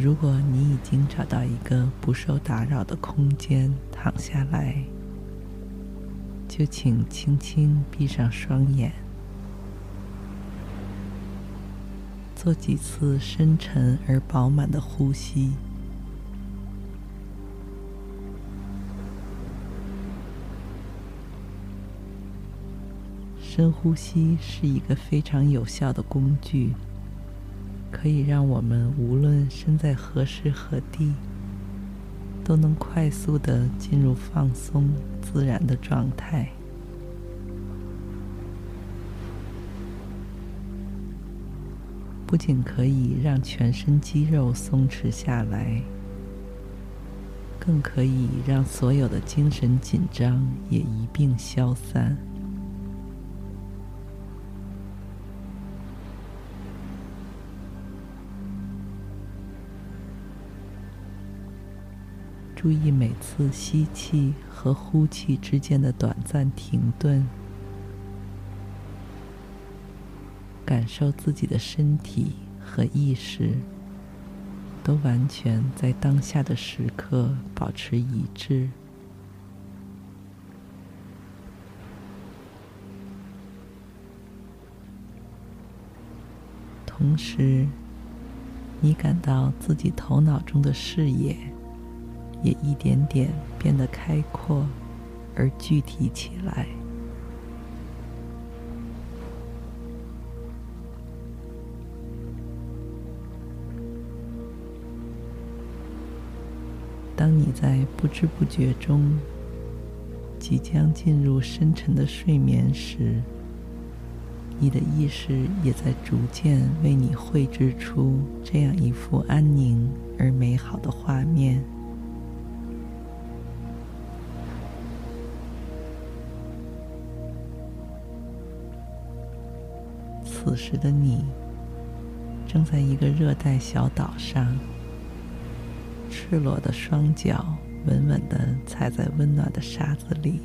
如果你已经找到一个不受打扰的空间躺下来，就请轻轻闭上双眼，做几次深沉而饱满的呼吸。深呼吸是一个非常有效的工具。可以让我们无论身在何时何地，都能快速的进入放松自然的状态。不仅可以让全身肌肉松弛下来，更可以让所有的精神紧张也一并消散。注意每次吸气和呼气之间的短暂停顿，感受自己的身体和意识都完全在当下的时刻保持一致。同时，你感到自己头脑中的视野。也一点点变得开阔而具体起来。当你在不知不觉中即将进入深沉的睡眠时，你的意识也在逐渐为你绘制出这样一幅安宁而美好的画面。时的你，正在一个热带小岛上，赤裸的双脚稳稳地踩在温暖的沙子里。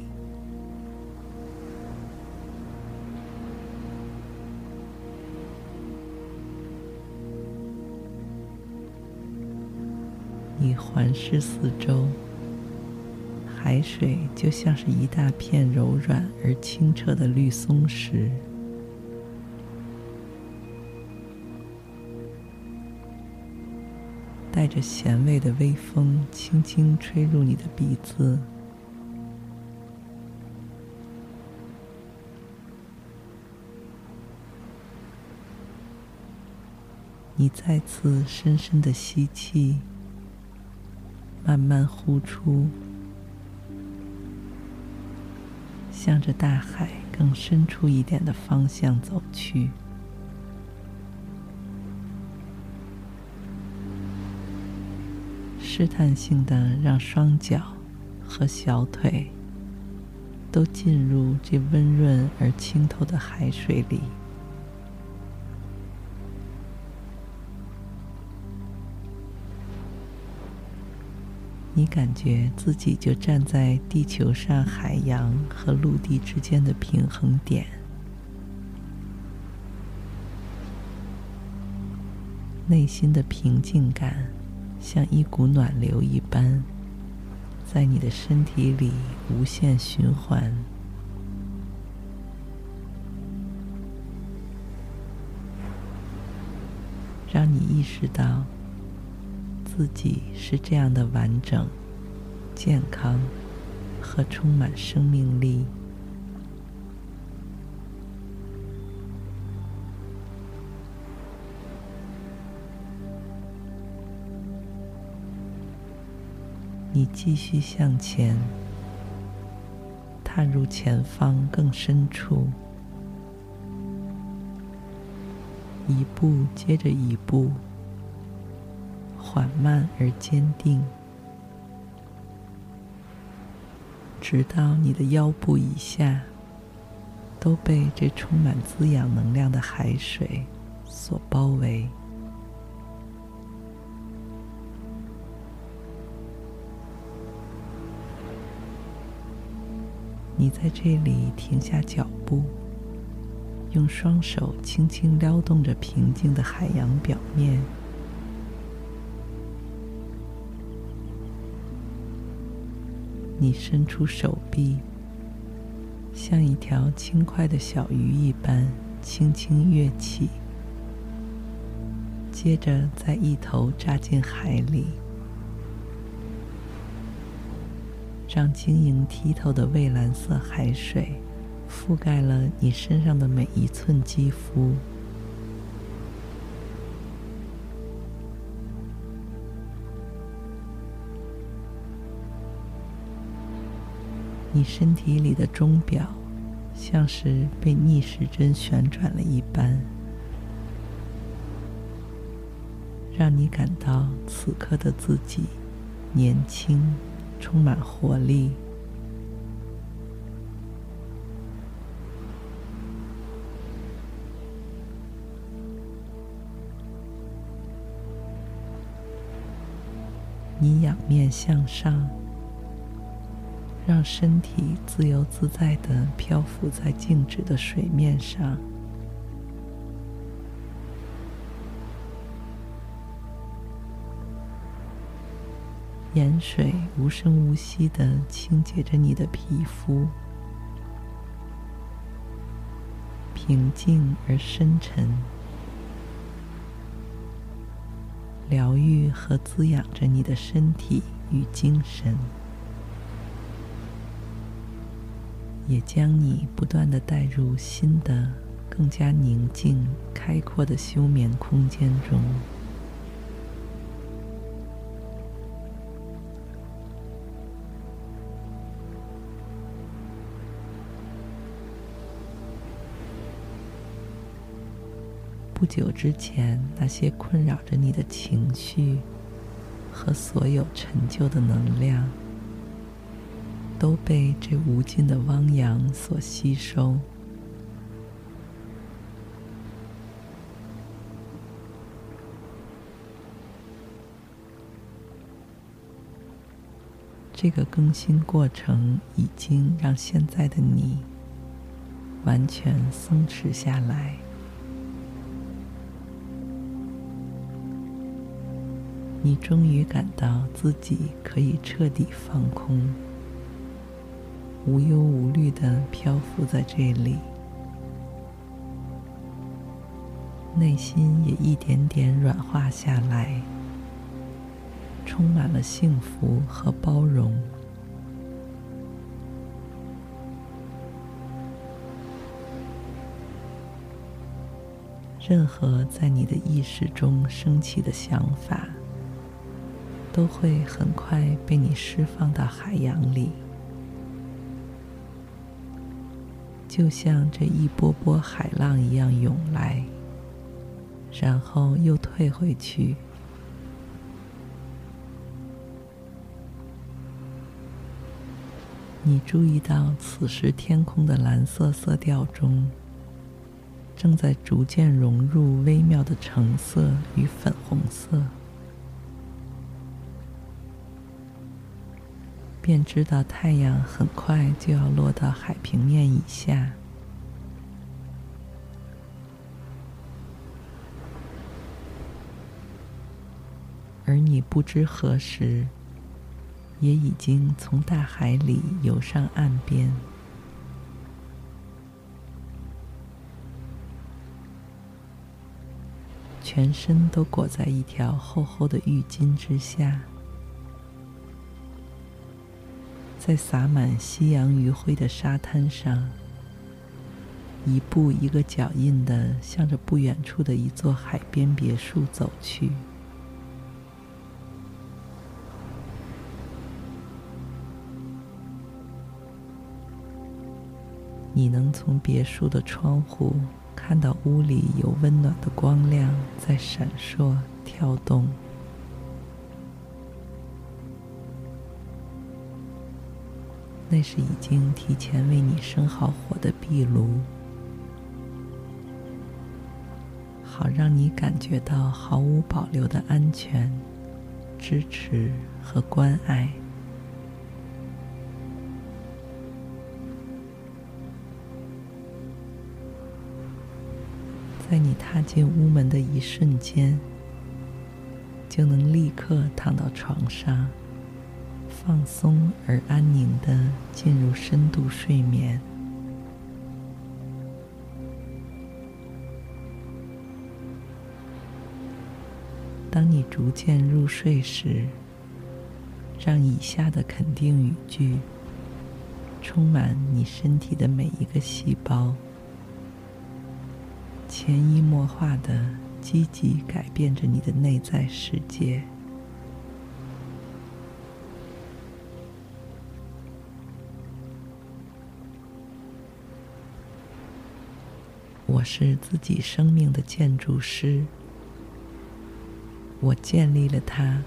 你环视四周，海水就像是一大片柔软而清澈的绿松石。着咸味的微风轻轻吹入你的鼻子，你再次深深的吸气，慢慢呼出，向着大海更深处一点的方向走去。试探性的让双脚和小腿都进入这温润而清透的海水里。你感觉自己就站在地球上海洋和陆地之间的平衡点，内心的平静感。像一股暖流一般，在你的身体里无限循环，让你意识到自己是这样的完整、健康和充满生命力。你继续向前，踏入前方更深处，一步接着一步，缓慢而坚定，直到你的腰部以下都被这充满滋养能量的海水所包围。你在这里停下脚步，用双手轻轻撩动着平静的海洋表面。你伸出手臂，像一条轻快的小鱼一般轻轻跃起，接着再一头扎进海里。让晶莹剔透的蔚蓝色海水覆盖了你身上的每一寸肌肤。你身体里的钟表像是被逆时针旋转了一般，让你感到此刻的自己年轻。充满活力。你仰面向上，让身体自由自在地漂浮在静止的水面上。盐水无声无息地清洁着你的皮肤，平静而深沉，疗愈和滋养着你的身体与精神，也将你不断的带入新的、更加宁静、开阔的休眠空间中。不久之前，那些困扰着你的情绪和所有陈旧的能量，都被这无尽的汪洋所吸收。这个更新过程已经让现在的你完全松弛下来。你终于感到自己可以彻底放空，无忧无虑地漂浮在这里，内心也一点点软化下来，充满了幸福和包容。任何在你的意识中升起的想法，都会很快被你释放到海洋里，就像这一波波海浪一样涌来，然后又退回去。你注意到，此时天空的蓝色色调中，正在逐渐融入微妙的橙色与粉红色。便知道太阳很快就要落到海平面以下，而你不知何时也已经从大海里游上岸边，全身都裹在一条厚厚的浴巾之下。在洒满夕阳余晖的沙滩上一步一个脚印的向着不远处的一座海边别墅走去。你能从别墅的窗户看到屋里有温暖的光亮在闪烁跳动。那是已经提前为你生好火的壁炉，好让你感觉到毫无保留的安全、支持和关爱。在你踏进屋门的一瞬间，就能立刻躺到床上。放松而安宁的进入深度睡眠。当你逐渐入睡时，让以下的肯定语句充满你身体的每一个细胞，潜移默化的积极改变着你的内在世界。我是自己生命的建筑师，我建立了它，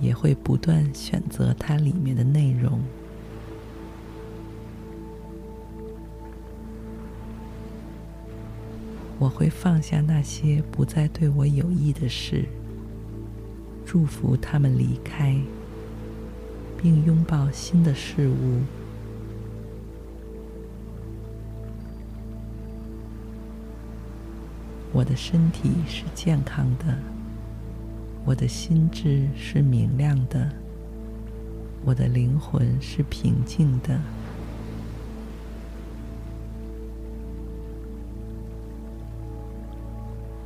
也会不断选择它里面的内容。我会放下那些不再对我有益的事，祝福他们离开，并拥抱新的事物。我的身体是健康的，我的心智是明亮的，我的灵魂是平静的。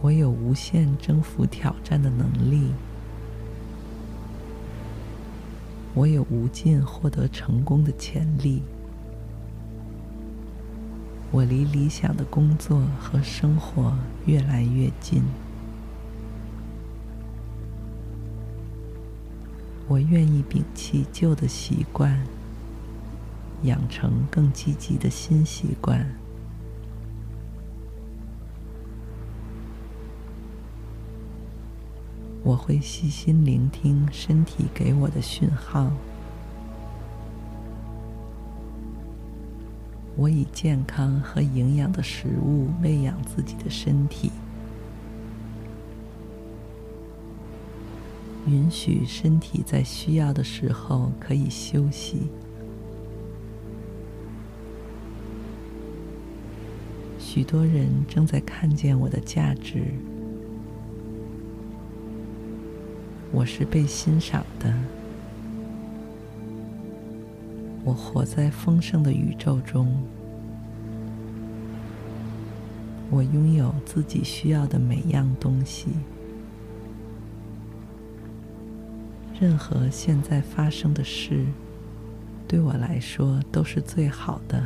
我有无限征服挑战的能力，我有无尽获得成功的潜力。我离理想的工作和生活越来越近。我愿意摒弃旧的习惯，养成更积极的新习惯。我会细心聆听身体给我的讯号。我以健康和营养的食物喂养自己的身体，允许身体在需要的时候可以休息。许多人正在看见我的价值，我是被欣赏的。我活在丰盛的宇宙中，我拥有自己需要的每样东西。任何现在发生的事，对我来说都是最好的。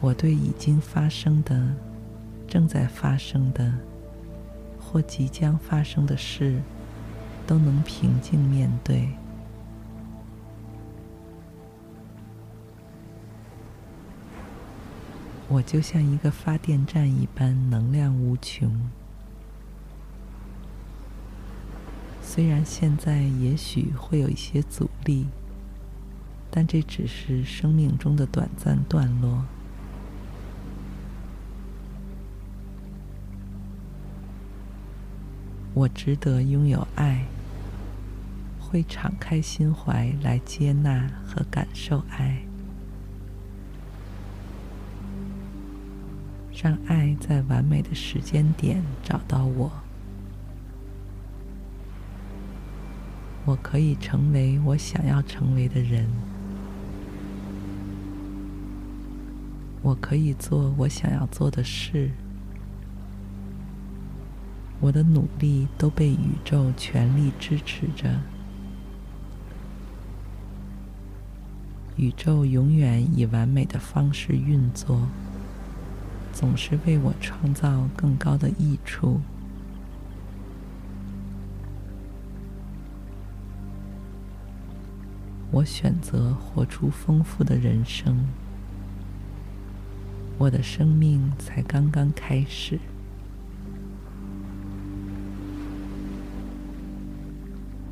我对已经发生的、正在发生的，或即将发生的事，都能平静面对。我就像一个发电站一般，能量无穷。虽然现在也许会有一些阻力，但这只是生命中的短暂段落。我值得拥有爱，会敞开心怀来接纳和感受爱，让爱在完美的时间点找到我。我可以成为我想要成为的人，我可以做我想要做的事。我的努力都被宇宙全力支持着，宇宙永远以完美的方式运作，总是为我创造更高的益处。我选择活出丰富的人生。我的生命才刚刚开始。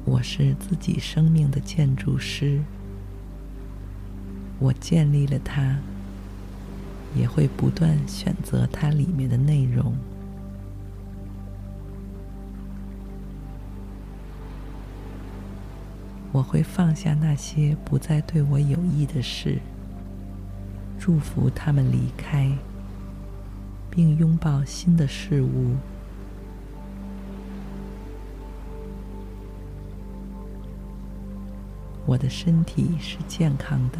我是自己生命的建筑师。我建立了它，也会不断选择它里面的内容。我会放下那些不再对我有益的事。祝福他们离开，并拥抱新的事物。我的身体是健康的，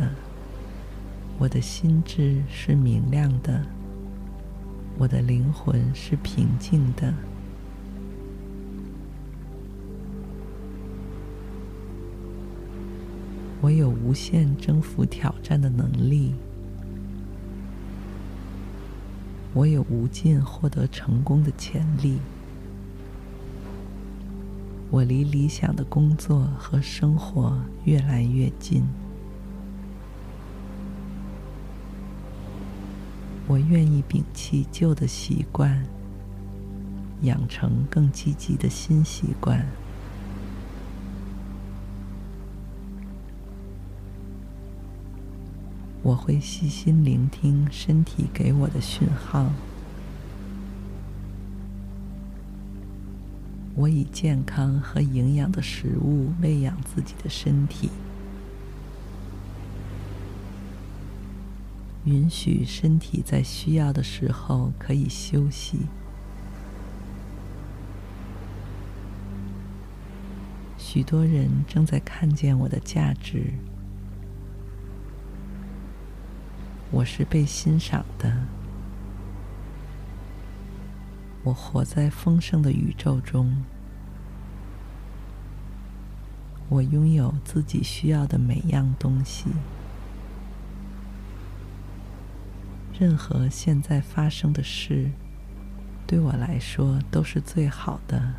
我的心智是明亮的，我的灵魂是平静的。我有无限征服挑战的能力。我有无尽获得成功的潜力。我离理想的工作和生活越来越近。我愿意摒弃旧的习惯，养成更积极的新习惯。我会细心聆听身体给我的讯号。我以健康和营养的食物喂养自己的身体，允许身体在需要的时候可以休息。许多人正在看见我的价值。我是被欣赏的。我活在丰盛的宇宙中。我拥有自己需要的每样东西。任何现在发生的事，对我来说都是最好的。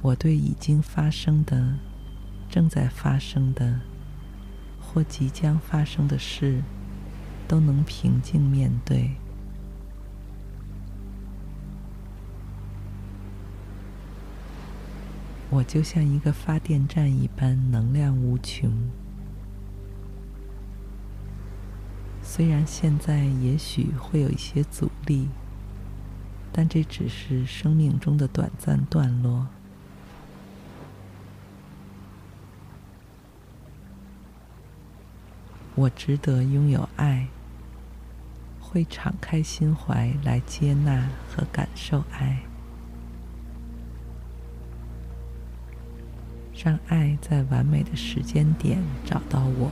我对已经发生的。正在发生的或即将发生的事，都能平静面对。我就像一个发电站一般，能量无穷。虽然现在也许会有一些阻力，但这只是生命中的短暂段落。我值得拥有爱，会敞开心怀来接纳和感受爱，让爱在完美的时间点找到我。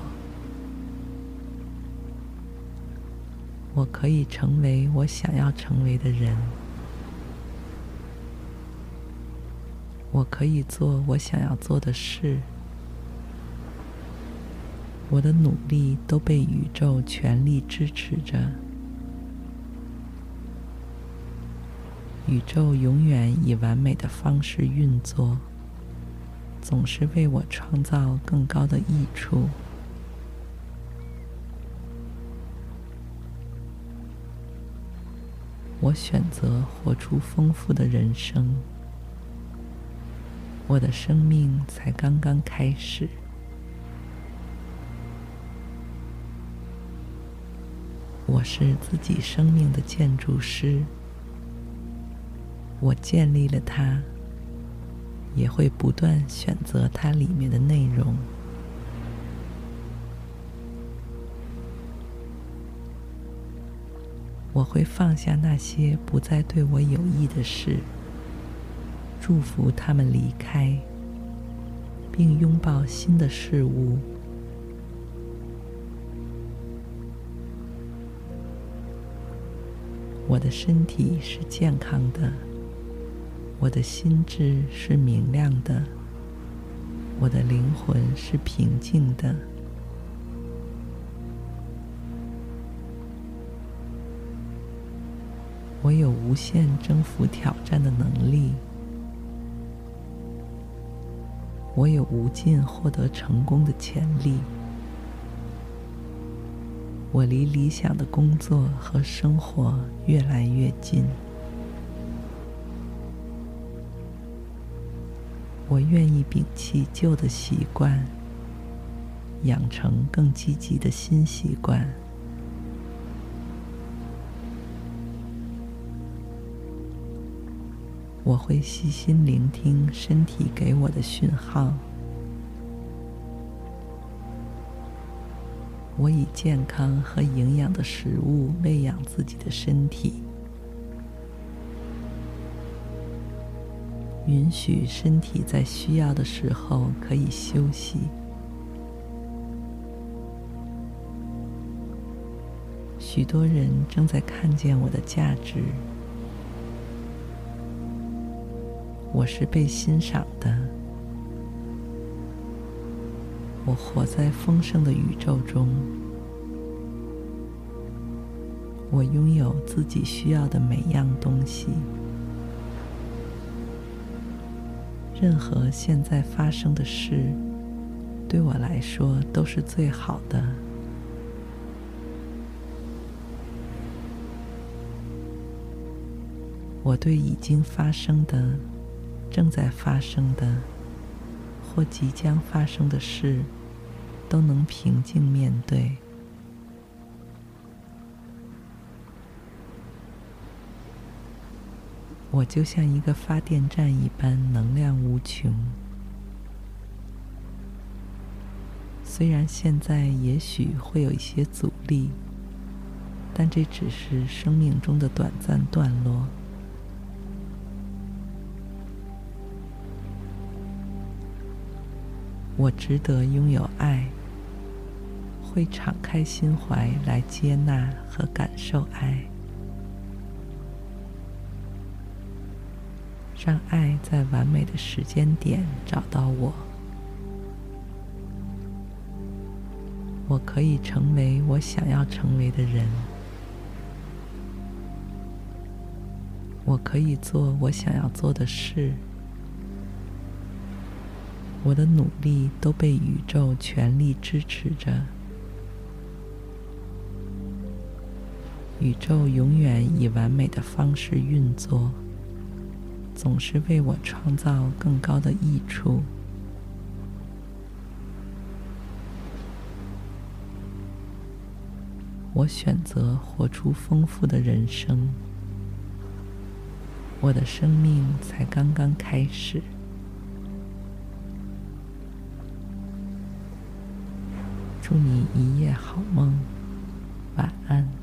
我可以成为我想要成为的人，我可以做我想要做的事。我的努力都被宇宙全力支持着。宇宙永远以完美的方式运作，总是为我创造更高的益处。我选择活出丰富的人生。我的生命才刚刚开始。我是自己生命的建筑师，我建立了它，也会不断选择它里面的内容。我会放下那些不再对我有益的事，祝福他们离开，并拥抱新的事物。我的身体是健康的，我的心智是明亮的，我的灵魂是平静的。我有无限征服挑战的能力，我有无尽获得成功的潜力。我离理想的工作和生活越来越近。我愿意摒弃旧的习惯，养成更积极的新习惯。我会细心聆听身体给我的讯号。我以健康和营养的食物喂养自己的身体，允许身体在需要的时候可以休息。许多人正在看见我的价值，我是被欣赏的。我活在丰盛的宇宙中，我拥有自己需要的每样东西。任何现在发生的事，对我来说都是最好的。我对已经发生的、正在发生的或即将发生的事，都能平静面对。我就像一个发电站一般，能量无穷。虽然现在也许会有一些阻力，但这只是生命中的短暂段落。我值得拥有爱。会敞开心怀来接纳和感受爱，让爱在完美的时间点找到我。我可以成为我想要成为的人，我可以做我想要做的事。我的努力都被宇宙全力支持着。宇宙永远以完美的方式运作，总是为我创造更高的益处。我选择活出丰富的人生，我的生命才刚刚开始。祝你一夜好梦，晚安。